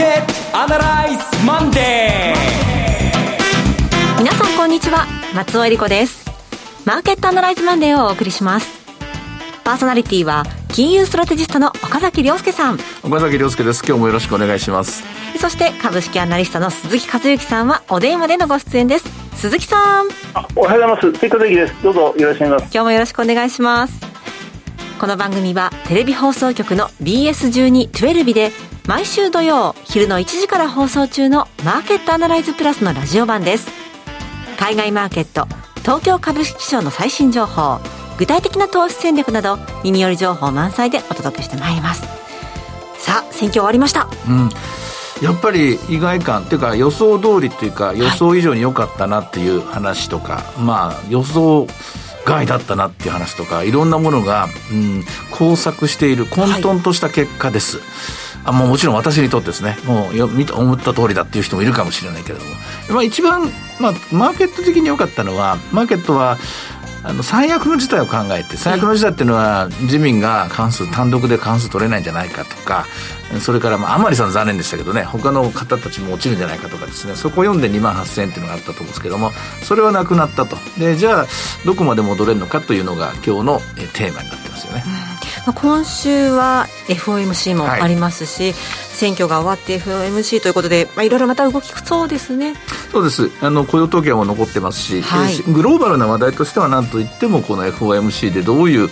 ケットアナライズマンデー。皆さんこんにちは。松尾英里子です。マーケットアナライズマンデーをお送りします。パーソナリティは金融ストラテジストの岡崎良介さん。岡崎良介です。今日もよろしくお願いします。そして株式アナリストの鈴木一之さんはお電話でのご出演です。鈴木さん。おはようございます。鈴木一之です。どうぞよろしくお願いします。今日もよろしくお願いしますこの番組はテレビ放送局の BS1212 で毎週土曜昼の1時から放送中のマーケットアナライズプラスのラジオ版です。海外マーケット東京株式市場の最新情報具体的な投資戦略など耳寄り情報満載でお届けしてまいります。さあ選挙終わりました、うん。やっぱり意外感っていうか予想通りっていうか予想以上に良かったなっていう話とか、はい、まあ予想外だったなっていう話とかいろんなものが、うん、交錯している混沌とした結果です、はい、あもうもちろん私にとってですね。もうよ思った通りだっていう人もいるかもしれないけれども、まあ、一番、まあ、マーケット的に良かったのはマーケットはあの最悪の事態を考えて最悪の事態っていうのは自民が関数単独で関数取れないんじゃないかとかそれから、まあ、甘利さん残念でしたけどね他の方たちも落ちるんじゃないかとかですねそこを読んで2万8000円っていうのがあったと思うんですけどもそれはなくなったと。でじゃあどこまで戻れるのかというのが今日のテーマになってますよね。まあ、今週は FOMC もありますし、はい、選挙が終わって FOMC ということで、まあ、いろいろまた動きそうですね。そうです。あの雇用統計も残ってますし、はい、グローバルな話題としては何といってもこの FOMC でどういう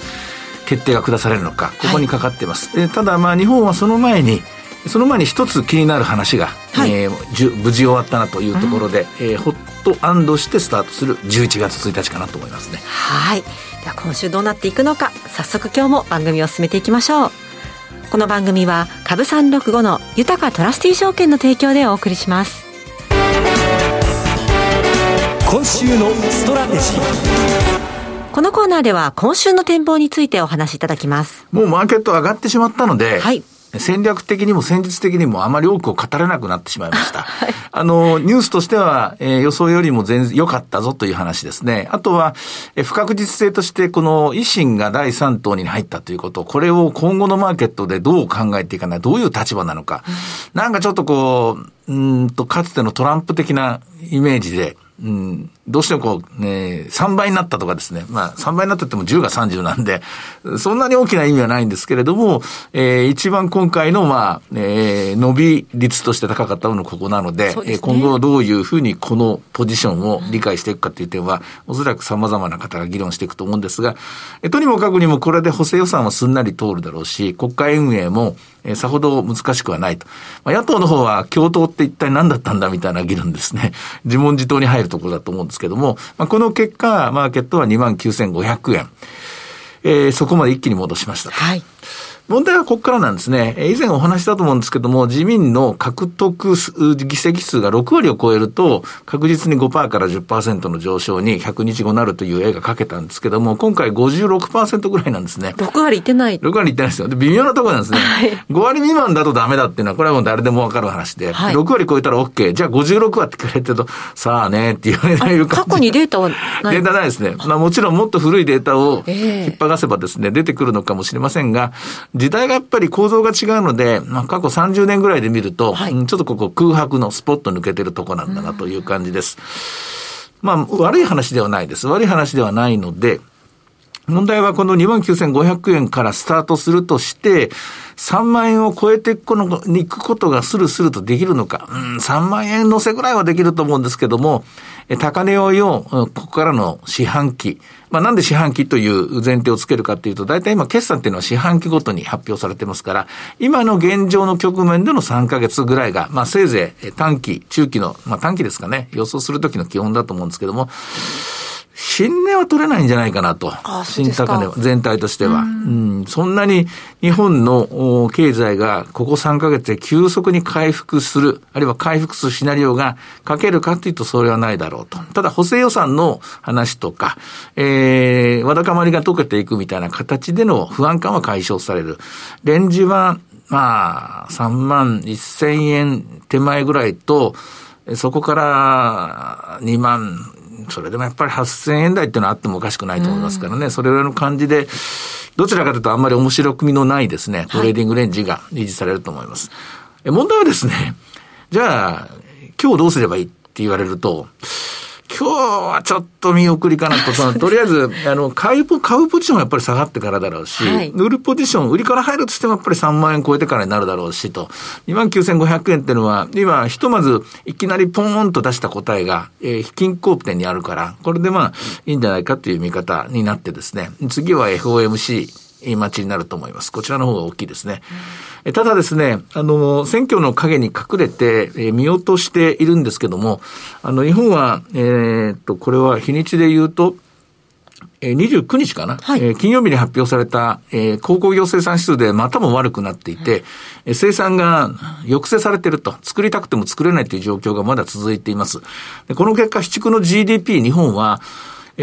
決定が下されるのかここにかかってます、はい、ただまあ日本はその前にその前に一つ気になる話が、はい、えー、無事終わったなというところで、うん、えー、ほっと安堵してスタートする11月1日かなと思いますね。はい。では今週どうなっていくのか早速今日も番組を進めていきましょうこの番組は株365の豊かトラスティー証券の提供でお送りします。今週のストラテジー。このコーナーでは今週の展望についてお話しいただきます。もうマーケット上がってしまったので、はい、戦略的にも戦術的にもあまり多くを語れなくなってしまいました。はい、あの、ニュースとしては、えー、予想よりも全然良かったぞという話ですね。あとは、えー、不確実性としてこの維新が第3党に入ったということ、これを今後のマーケットでどう考えていかない、どういう立場なのか。うん、なんかちょっとこう、うんと、かつてのトランプ的なイメージで、うん、どうしてもこう、ね、3倍になったとかですね。まあ、3倍になってても10が30なんで、そんなに大きな意味はないんですけれども、えー、一番今回の、まあ、えー、伸び率として高かったのはここなので、でね、今後どういうふうにこのポジションを理解していくかという点は、おそらく様々な方が議論していくと思うんですが、えとにもかくにもこれで補正予算はすんなり通るだろうし、国会運営も、えー、さほど難しくはないと。まあ、野党の方は共闘って一体何だったんだみたいな議論ですね。自問自答に入るところだと思うんですけども、まあ、この結果、マーケットは29,500円。えー、そこまで一気に戻しました。はい。問題はここからなんですね。以前お話したと思うんですけども、自民の獲得議席数が6割を超えると、確実に5%から10%の上昇に100日後なるという絵が描けたんですけども、今回56%ぐらいなんですね。6割いってない。6割いってないですよ。で、微妙なところなんですね。はい、5割未満だとダメだっていうのは、これはもう誰でもわかる話で、はい、6割超えたら OK。じゃあ56割ってくれてると、さあねって言われない過去にデータはないデータないですね。まあもちろんもっと古いデータを引っ張がせばですね、出てくるのかもしれませんが、時代がやっぱり構造が違うので、まあ、過去30年ぐらいで見ると、はい、ちょっとここ空白のスポット抜けてるとこなんだなという感じです。まあ、悪い話ではないです。悪い話ではないので、問題はこの29,500円からスタートするとして、3万円を超えていくのに行くことがスルスルとできるのか。うん、3万円乗せぐらいはできると思うんですけども、高値をよ、ここからの四半期。まあなんで四半期という前提をつけるかっていうと、大体今決算っていうのは四半期ごとに発表されてますから、今の現状の局面での3ヶ月ぐらいが、まあせいぜい短期、中期の、まあ短期ですかね、予想するときの基本だと思うんですけども、新値は取れないんじゃないかなと。新高値は、全体としては。うん、そんなに日本の経済がここ3ヶ月で急速に回復する、あるいは回復するシナリオが書けるかというとそれはないだろうと。ただ補正予算の話とか、えー、わだかまりが解けていくみたいな形での不安感は解消される。レンジは、まあ、3万1000円手前ぐらいと、そこから2万それでもやっぱり8000円台っていうのはあってもおかしくないと思いますからね、うん、それぐらいの感じで、どちらかというとあんまり面白みのないですね、トレーディングレンジが維持されると思います。はい問題はですね、じゃあ、今日どうすればいいって言われると、今日はちょっと見送りかなと、そのとりあえず、あの、買う、買うポジションはやっぱり下がってからだろうし、はい、売るポジション、売りから入るとしてもやっぱり3万円超えてからになるだろうしと、2万9500円っていうのは、今、ひとまずいきなりポーンと出した答えが、えー、金コープ店にあるから、これでまあ、いいんじゃないかっていう見方になってですね、次は FOMC、待ちになると思います。こちらの方が大きいですね。うん、ただですね、あの、選挙の陰に隠れて、えー、見落としているんですけども、あの、日本は、えー、っと、これは日にちで言うと、えー、29日かな、はい、えー、金曜日に発表された、えー、鉱工業生産指数でまたも悪くなっていて、うん、生産が抑制されていると、作りたくても作れないという状況がまだ続いています。でこの結果、市区の GDP、日本は、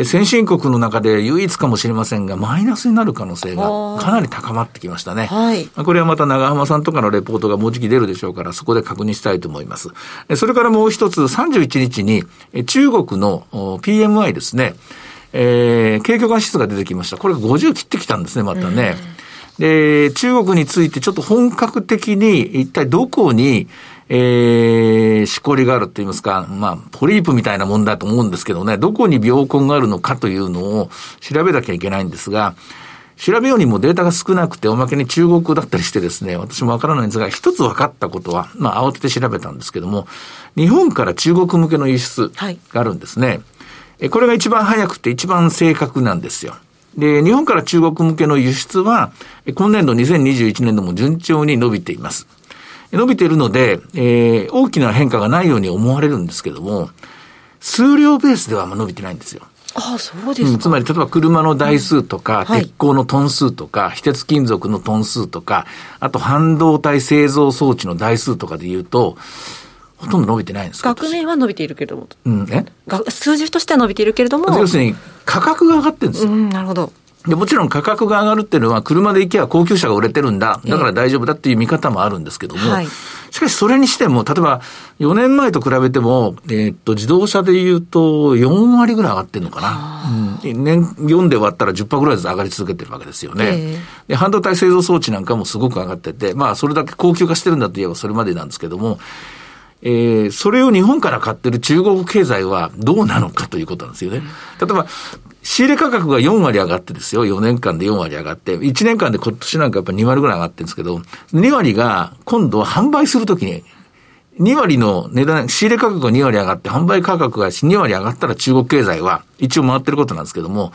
先進国の中で唯一かもしれませんが、マイナスになる可能性がかなり高まってきましたね。はい、これはまた長浜さんとかのレポートがもうじき出るでしょうから、そこで確認したいと思います。それからもう一つ、31日に中国の PMI ですね、えー、景況感指数が出てきました。これが50切ってきたんですね、またね。で、中国についてちょっと本格的に一体どこに、えー、しこりがあると言いますか、まあ、ポリープみたいなもんだと思うんですけどね、どこに病根があるのかというのを調べなきゃいけないんですが、調べようにもデータが少なくて、おまけに中国だったりしてですね、私もわからないんですが、一つ分かったことは、まあ、慌てて調べたんですけども、日本から中国向けの輸出があるんですね。はい、これが一番早くて一番正確なんですよ。で、日本から中国向けの輸出は、今年度2021年度も順調に伸びています。伸びているので、えー、大きな変化がないように思われるんですけども、数量ベースではあんま伸びてないんですよ。ああ、そうですか、うん、つまり、例えば車の台数とか、うんはい、鉄鋼のトン数とか、非鉄金属のトン数とか、あと半導体製造装置の台数とかで言うと、ほとんど伸びてないんです学年は伸びているけれども。うん、え？数字としては伸びているけれども。要するに、価格が上がってるんですよ。うん、なるほど。で、もちろん価格が上がるっていうのは、車で行けば高級車が売れてるんだ。だから大丈夫だっていう見方もあるんですけども、はい、しかしそれにしても、例えば4年前と比べても、えー、っと、自動車で言うと4割ぐらい上がってるのかな。うん、年4で割ったら10%ぐらいずつ上がり続けてるわけですよね。えー、で、半導体製造装置なんかもすごく上がってて、まあ、それだけ高級化してるんだといえばそれまでなんですけども、えー、それを日本から買ってる中国経済はどうなのかということなんですよね。例えば、仕入れ価格が4割上がってですよ、4年間で4割上がって、1年間で今年なんかやっぱ2割ぐらい上がってるんですけど、2割が今度は販売するときに、2割の値段、仕入れ価格が2割上がって、販売価格が2割上がったら中国経済は一応回ってることなんですけども、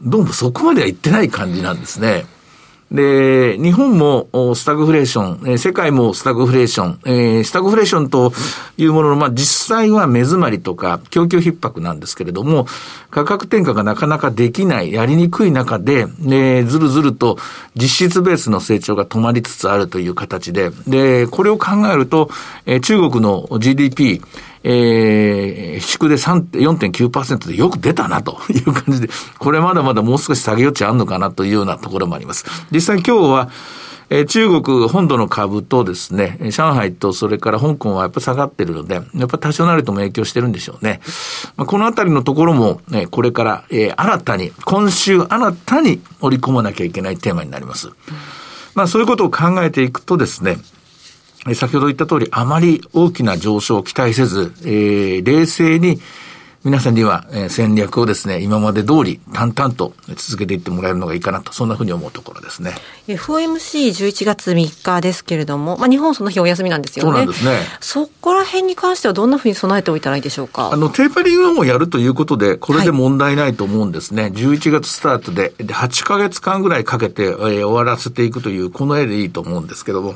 どうもそこまではいってない感じなんですね。で、日本もスタグフレーション、世界もスタグフレーション、えー、スタグフレーションというものの、まあ、実際は目詰まりとか供給逼迫なんですけれども、価格転嫁がなかなかできない、やりにくい中で、ね、ずるずると実質ベースの成長が止まりつつあるという形で、で、これを考えると、えー、中国の GDP、えー、縮で4.9%でよく出たなという感じで、これまだまだもう少し下げ余地あるのかなというようなところもあります。実際今日は、え中国本土の株とですね、上海とそれから香港はやっぱ下がってるので、やっぱ多少なりとも影響してるんでしょうね。まあ、このあたりのところも、ね、これから、えー、新たに、今週新たに織り込まなきゃいけないテーマになります。まあそういうことを考えていくとですね、先ほど言った通り、あまり大きな上昇を期待せず、えー、冷静に皆さんには、えー、戦略をですね、今まで通り淡々と続けていってもらえるのがいいかなと、そんなふうに思うところですね。FOMC11 月3日ですけれども、まあ、日本その日お休みなんですよね。そうなんですね。そこら辺に関してはどんなふうに備えておいたらいいでしょうか？あの、テーパリングをやるということで、これで問題ないと思うんですね。はい、11月スタートで、で、8ヶ月間ぐらいかけて、えー、終わらせていくという、この絵でいいと思うんですけども。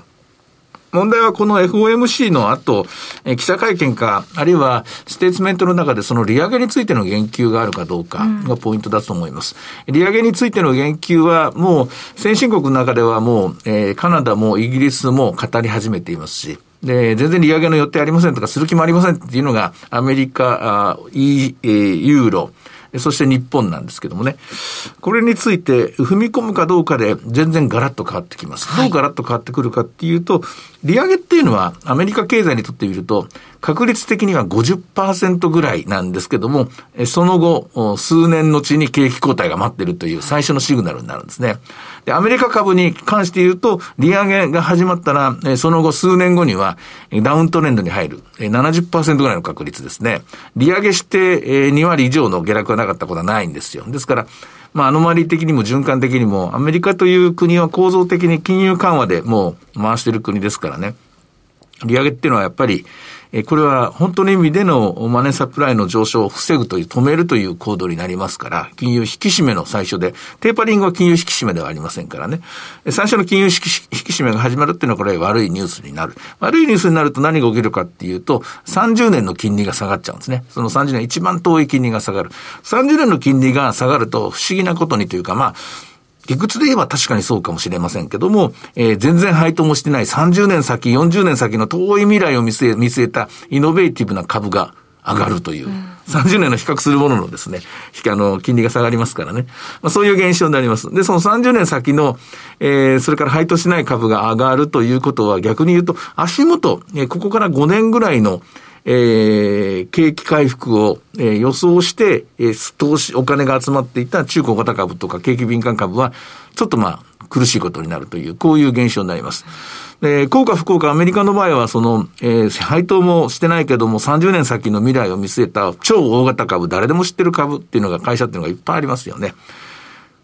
問題はこの FOMC の後、え記者会見か、あるいはステーツメントの中でその利上げについての言及があるかどうかがポイントだと思います。うん、利上げについての言及はもう先進国の中ではもう、えー、カナダもイギリスも語り始めていますし、で、全然利上げの予定ありませんとか、する気もありませんっていうのが、アメリカ、あイー、ユーロ、そして日本なんですけどもね。これについて踏み込むかどうかで全然ガラッと変わってきます。どうガラッと変わってくるかっていうと、利上げっていうのはアメリカ経済にとってみると、確率的には50%ぐらいなんですけども、その後、数年のうちに景気後退が待ってるという最初のシグナルになるんですね。で、アメリカ株に関して言うと、利上げが始まったら、その後数年後にはダウントレンドに入る70%ぐらいの確率ですね。利上げして2割以上の下落がなかったことはないんですよ。ですから、まあ、アノマリ的にも循環的にも、アメリカという国は構造的に金融緩和でもう回してる国ですからね。利上げっていうのはやっぱり、これは本当の意味でのマネーサプライの上昇を防ぐという、止めるという行動になりますから、金融引き締めの最初で、テーパリングは金融引き締めではありませんからね。最初の金融引き締めが始まるっていうのはこれ悪いニュースになる。悪いニュースになると何が起きるかっていうと、30年の金利が下がっちゃうんですね。その30年一番遠い金利が下がる。30年の金利が下がると不思議なことにというか、まあ、理屈で言えば確かにそうかもしれませんけども、えー、全然配当もしてない30年先、40年先の遠い未来を見据え、見据えたイノベーティブな株が上がるという。うん、30年の比較するもののですね、あの、金利が下がりますからね。まあ、そういう現象になります。で、その30年先の、えー、それから配当しない株が上がるということは逆に言うと、足元、えー、ここから5年ぐらいの、えー、景気回復を、えー、予想して、えー、投資、お金が集まっていた中古型株とか景気敏感株は、ちょっとまあ、苦しいことになるという、こういう現象になります。で、効果不効果、アメリカの場合は、その、えー、配当もしてないけども、30年先の未来を見据えた超大型株、誰でも知ってる株っていうのが、会社っていうのがいっぱいありますよね。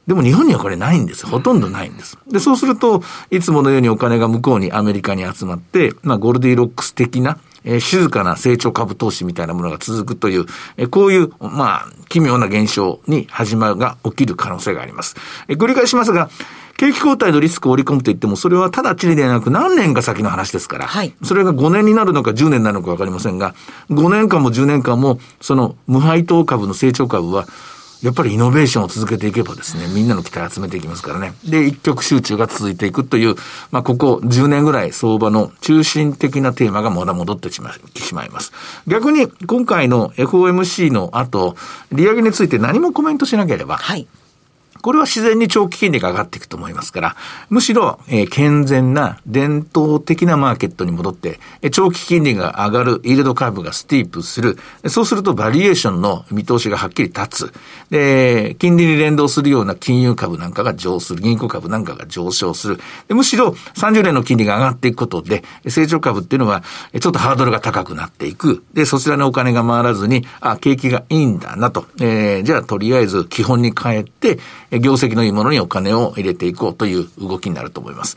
でも日本にはこれないんです。ほとんどないんです。で、そうすると、いつものようにお金が向こうにアメリカに集まって、まあ、ゴルディロックス的な、えー、静かな成長株投資みたいなものが続くという、えー、こういう、まあ、奇妙な現象に始まるが起きる可能性があります。えー、繰り返しますが、景気後退のリスクを織り込むと言っても、それはただちりではなく何年か先の話ですから、はい、それが5年になるのか10年になるのかわかりませんが、5年間も10年間も、その無配当株の成長株は、やっぱりイノベーションを続けていけばですね、みんなの期待を集めていきますからね。で、一極集中が続いていくという、まあ、ここ10年ぐらい相場の中心的なテーマがまだ戻ってしまいます。逆に、今回の FOMC の後、利上げについて何もコメントしなければ、はい。これは自然に長期金利が上がっていくと思いますから、むしろ、えー、健全な伝統的なマーケットに戻って、えー、長期金利が上がる、イールドカーブがスティープする。そうするとバリエーションの見通しがはっきり立つ。で、金利に連動するような金融株なんかが上する。銀行株なんかが上昇する。でむしろ30年の金利が上がっていくことで、成長株っていうのは、ちょっとハードルが高くなっていく。で、そちらにお金が回らずに、あ、景気がいいんだなと。えー、じゃあとりあえず基本に帰って、業績のいいものにお金を入れていこうという動きになると思います。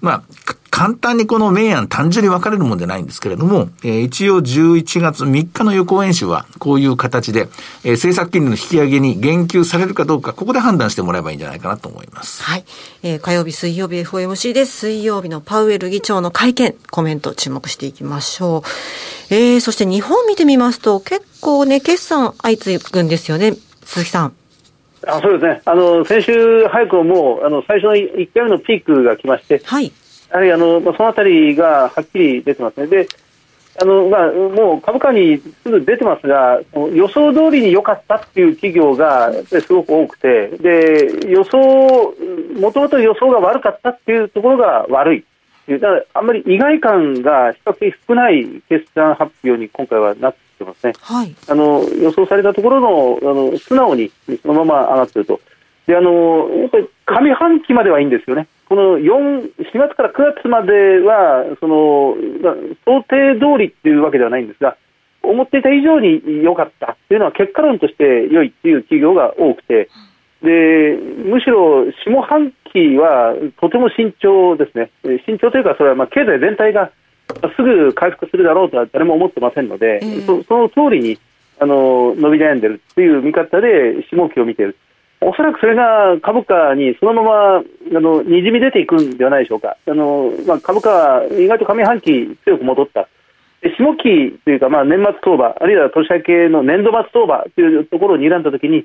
まあ、簡単にこの明暗単純に分かれるもんじゃないんですけれども、えー、一応11月3日の予行演習はこういう形で、えー、政策金利の引き上げに言及されるかどうか、ここで判断してもらえばいいんじゃないかなと思います。はい。えー、火曜日、水曜日 FOMC です。水曜日のパウエル議長の会見、コメント注目していきましょう。えー、そして日本見てみますと、結構ね、決算相次ぐんですよね、鈴木さん。あそうですね、あの先週早くもあの最初の1回目のピークが来まして、はい、やはりあの、まあ、そのあたりがはっきり出てますね。であのまあ、もう株価にすぐ出てますが、予想通りに良かったっていう企業がすごく多くて、で予想、もともと予想が悪かったっていうところが悪い。だからあんまり意外感が比較的少ない決算発表に今回はなってますね、はい、あの予想されたところのあの素直にそのまま上がっていると。であのやっぱり上半期まではいいんですよね、この4 4月から9月まではその想定通りっていうわけではないんですが、思っていた以上に良かったっていうのは結果論として良いっていう企業が多くて、でむしろ下半期はとても慎重ですね、慎重というか、それはまあ経済全体がすぐ回復するだろうとは誰も思ってませんので、えー、そその通りにあの伸び悩んでるという見方で下期を見ている。おそらくそれが株価にそのままあのにじみ出ていくんではないでしょうか。あのまあ、株価は意外と上半期強く戻った。下期というか、まあ、年末相場、あるいは年明けの年度末相場というところを睨んだときに、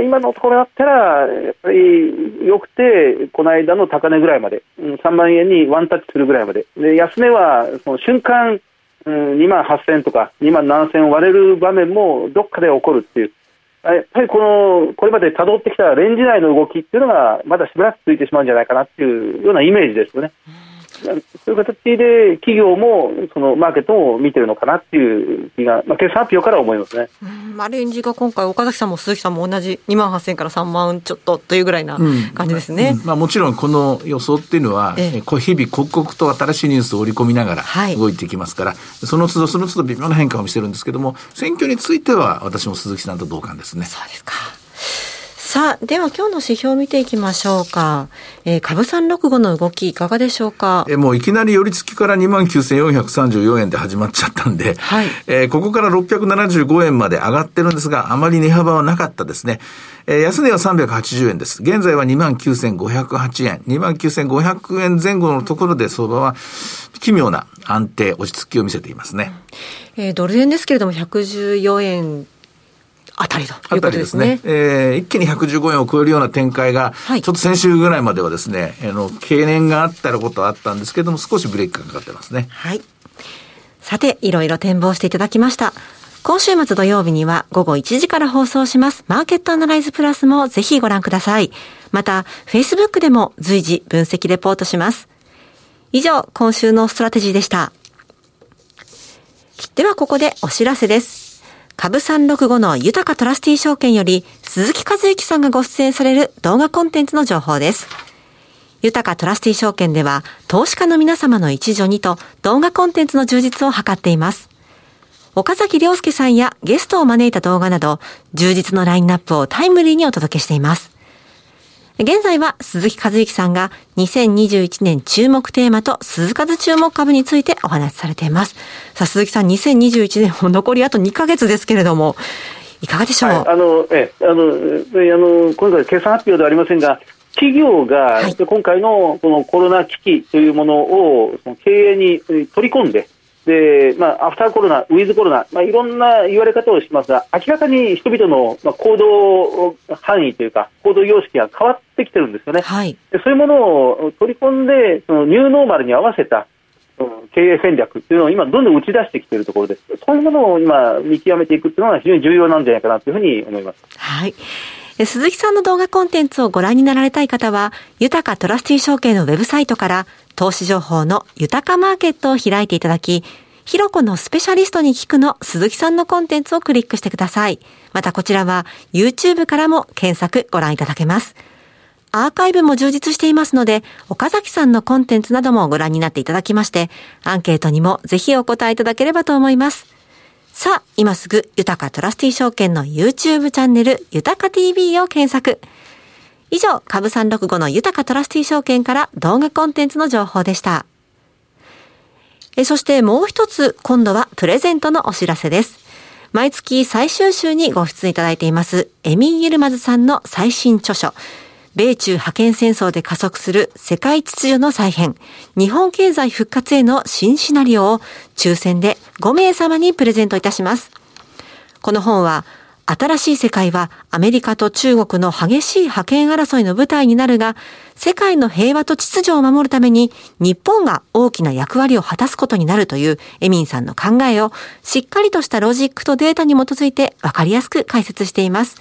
今のところだったら、やっぱりよくて、この間の高値ぐらいまで、3万円にワンタッチするぐらいまで、で安値はその瞬間、2万8000とか2万7000割れる場面もどっかで起こるっていう、やっぱりこのこれまでたどってきたレンジ内の動きっていうのが、まだしばらく続いてしまうんじゃないかなっていうようなイメージですよね。そういう形で企業もそのマーケットを見てるのかなっていう気が、まあ、決算発表から思いますね。うん、レンジが今回、岡崎さんも鈴木さんも同じ2万8000から3万ちょっとというぐらいな感じですね。うん、まあ、もちろんこの予想っていうのは、ええ、こう日々刻々と新しいニュースを織り込みながら動いていきますから、はい、その都度その都度微妙な変化を見せるんですけども、選挙については私も鈴木さんと同感ですね。そうですか。さあ、では今日の指標を見ていきましょうか。えー、株三六五の動きいかがでしょうか？えー、もういきなり寄り付きから29,434円で始まっちゃったんで、はい、えー、ここから675円まで上がってるんですが、あまり値幅はなかったですね。えー、安値は380円です。現在は29,508円。29,500円前後のところで相場は奇妙な安定、落ち着きを見せていますね。えー、ドル円ですけれども114円あたりということですね。すねえー、一気に115円を超えるような展開が、はい、ちょっと先週ぐらいまではですね、あの、懸念があったらことはあったんですけれども、少しブレーキがかかってますね。はい。さて、いろいろ展望していただきました。今週末土曜日には午後1時から放送しますマーケットアナライズプラスもぜひご覧ください。また、Facebook でも随時分析レポートします。以上、今週のストラテジーでした。ではここでお知らせです。株365の豊かトラスティー証券より鈴木和之さんがご出演される動画コンテンツの情報です。豊かトラスティー証券では投資家の皆様の一助にと動画コンテンツの充実を図っています。岡崎良介さんやゲストを招いた動画など充実のラインナップをタイムリーにお届けしています。現在は鈴木和之さんが2021年注目テーマと鈴数注目株についてお話しされています。さあ鈴木さん、2021年も残りあと2ヶ月ですけれども、いかがでしょう、はい、あの、え、あの、あの、今回決算発表ではありませんが、企業が今回のこのコロナ危機というものを経営に取り込んで、で、まあ、アフターコロナ、ウィズコロナ、まあ、いろんな言われ方をしますが、明らかに人々の、まあ、行動範囲というか、行動様式が変わってきてるんですよね。はい、でそういうものを取り込んで、そのニューノーマルに合わせた、経営戦略というのを今、どんどん打ち出してきているところです。そういうものを今、見極めていくというのは非常に重要なんじゃないかなというふうに思います。はい。鈴木さんの動画コンテンツをご覧になられたい方は、豊かトラスティ証券のウェブサイトから、投資情報の豊かマーケットを開いていただき、ひろこのスペシャリストに聞くの鈴木さんのコンテンツをクリックしてください。またこちらは YouTube からも検索ご覧いただけます。アーカイブも充実していますので、岡崎さんのコンテンツなどもご覧になっていただきまして、アンケートにもぜひお答えいただければと思います。さあ、今すぐ、豊かトラスティ証券の YouTube チャンネル、豊か TV を検索。以上、株365の豊かトラスティ証券から動画コンテンツの情報でした。えそしてもう一つ、今度はプレゼントのお知らせです。毎月最終週にご出演いただいています、エミン・イルマズさんの最新著書、米中覇権戦争で加速する世界秩序の再編、日本経済復活への新シナリオを抽選で5名様にプレゼントいたします。この本は、新しい世界はアメリカと中国の激しい覇権争いの舞台になるが、世界の平和と秩序を守るために日本が大きな役割を果たすことになるというエミンさんの考えをしっかりとしたロジックとデータに基づいてわかりやすく解説しています。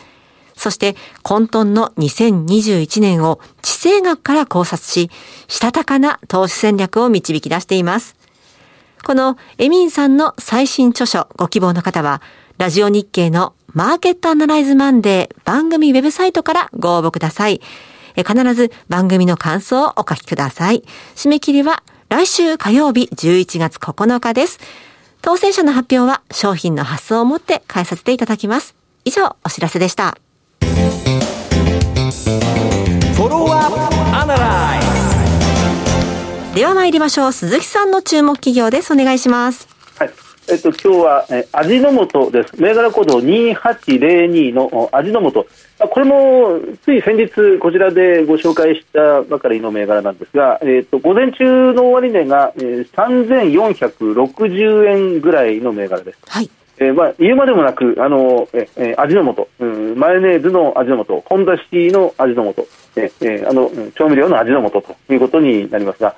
そして混沌の2021年を地政学から考察し、したたかな投資戦略を導き出しています。このエミンさんの最新著書ご希望の方は、ラジオ日経のマーケットアナライズマンデー番組ウェブサイトからご応募ください。必ず番組の感想をお書きください。締め切りは来週火曜日11月9日です。当選者の発表は商品の発送をもって返させていただきます。以上、お知らせでした。では参りましょう。鈴木さんの注目企業です。お願いします。えっと、今日は、え味の素です。銘柄コード2802の味の素。これも、つい先日、こちらでご紹介したばかりの銘柄なんですが、えっと、午前中の終値が、えー、3460円ぐらいの銘柄です。はい。えー、まあ、言うまでもなく、あの、えー、味の素、うん、マヨネーズの味の素、本田シの味の素、えー、あの、調味料の味の素ということになりますが、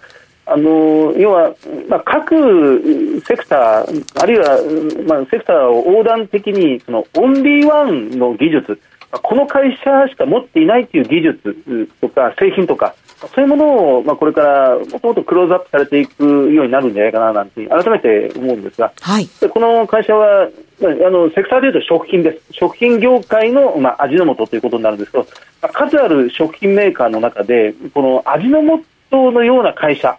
あの要は、まあ、各セクター、あるいは、まあ、セクターを横断的にそのオンリーワンの技術、この会社しか持っていないという技術とか製品とか、そういうものを、まあ、これからもっともっとクローズアップされていくようになるんじゃないかななんて改めて思うんですが、はい、この会社はあのセクターでいうと食品です、食品業界の、まあ、味の素ということになるんですけど、まあ、数ある食品メーカーの中で、この味の素のような会社、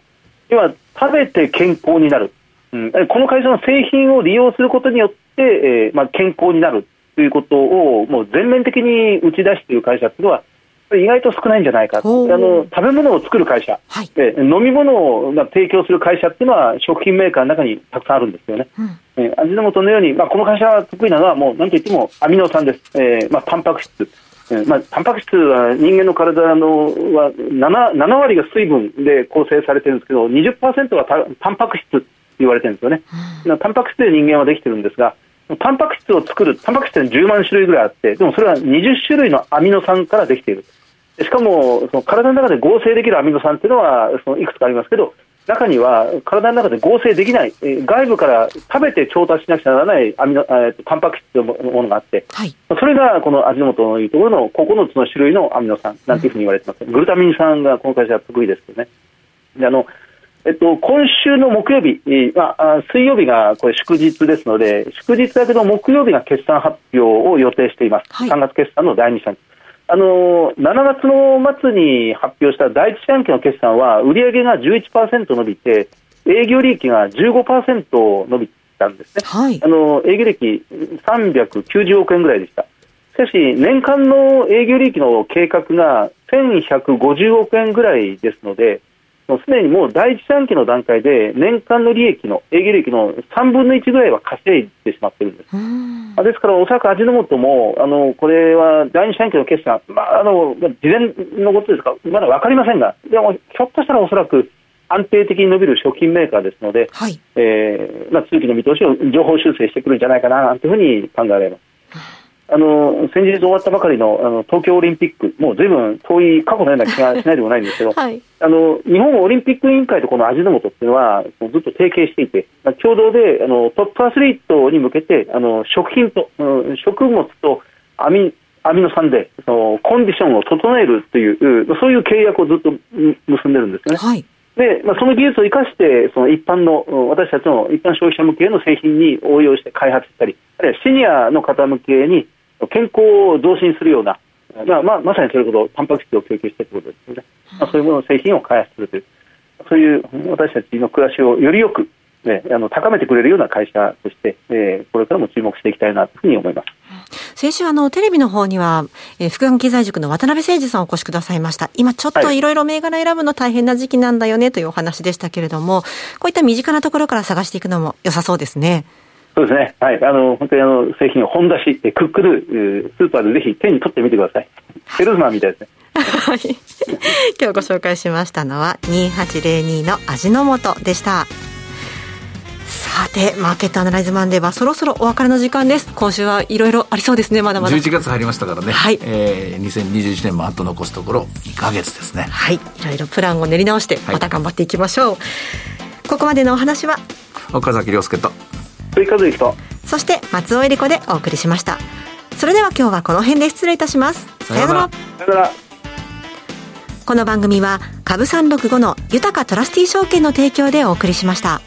要は食べて健康になる、うん、この会社の製品を利用することによって、えーまあ、健康になるということをもう全面的に打ち出している会社というのは、意外と少ないんじゃないか、あの食べ物を作る会社、はい、で飲み物を提供する会社っていうのは、食品メーカーの中にたくさんあるんですよね。うん、えー、味の素のように、まあ、この会社が得意なのは、もうなんといってもアミノ酸です、えーまあ、タンパク質。えーまあ、タンパク質は人間の体のは 7, 7割が水分で構成されてるんですけど、20%はタタンパク質と言われてるんですよね。うん、タンパク質で人間はできてるんですが、タンパク質を作る、タンパク質って10万種類ぐらいあって、でもそれは20種類のアミノ酸からできている。しかも、その体の中で合成できるアミノ酸っていうのはそのいくつかありますけど、中には体の中で合成できない、外部から食べて調達しなくちゃならないアミノ、えー、タンパク質のものがあって、はい、それがこの味の素のいうところの9つの種類のアミノ酸なんていうふうに言われてます。うん、グルタミン酸がこの会社は得意ですけどね。であのえっと、今週の木曜日、まあ、水曜日がこれ祝日ですので、祝日だけど木曜日が決算発表を予定しています。はい、3月決算の第2四半期。あの7月の末に発表した第一四半期の決算は、売上が11%伸びて、営業利益が15%伸びたんですね、はい、あの営業利益390億円ぐらいでした。しかし、年間の営業利益の計画が1150億円ぐらいですので、すでにもう第一四半期の段階で年間の利益の営業利益の3分の1ぐらいは稼いでしまってるんです。ですから、おそらく味の素もあのこれは第二四半期の決算、まあ、あの事前のことですか、まだ分かりませんが、でもひょっとしたらおそらく安定的に伸びる食品メーカーですので、はい、えー、まあ、通期の見通しを情報修正してくるんじゃないかなというふうに考えられます。あの先日終わったばかりのあの東京オリンピック、もうずいぶん遠い過去のような気がしないでもないんですけど、はい、あの日本オリンピック委員会とこの味の素っていうのは、ずっと提携していて、共同であのトップアスリートに向けて、あの食品と、うん、食物とアミアミノ酸でそのコンディションを整えるという、そういう契約をずっと結んでるんですよね。はいで、まあ、その技術を生かして、その一般の、私たちの一般消費者向けの製品に応用して開発したり、あるいはシニアの方向けに健康を増進するような、まあまあ、まさにそれほどタンパク質を供給しているということですので、まあ、そういうものの製品を開発するという、そういう私たちの暮らしをよりよく、ね、あの高めてくれるような会社として、えー、これからも注目していきたいなというふうに思います。先週あのテレビの方には、えー、福眼経済塾の渡辺誠二さんお越しくださいました。今ちょっといろいろ銘柄選ぶの大変な時期なんだよねというお話でしたけれども、こういった身近なところから探していくのも良さそうですね。そうですね。はい。あの、本当にあの、製品を本出し、クックル、スーパーでぜひ手に取ってみてください。セルスマンみたいですね。はい。今日ご紹介しましたのは、2802の味の素でした。さて、マーケットアナライズマンデーはそろそろお別れの時間です。今週はいろいろありそうですね、まだまだ。11月入りましたからね。はい。えー、2021年もあと残すところ2か月ですね。はい。いろいろプランを練り直して、また頑張っていきましょう。はい、ここまでのお話は、岡崎亮介と、追加税とそして松尾恵理子でお送りしました。それでは今日はこの辺で失礼いたします。さようなら。さようなら。この番組は株三六五の豊かトラスティ証券の提供でお送りしました。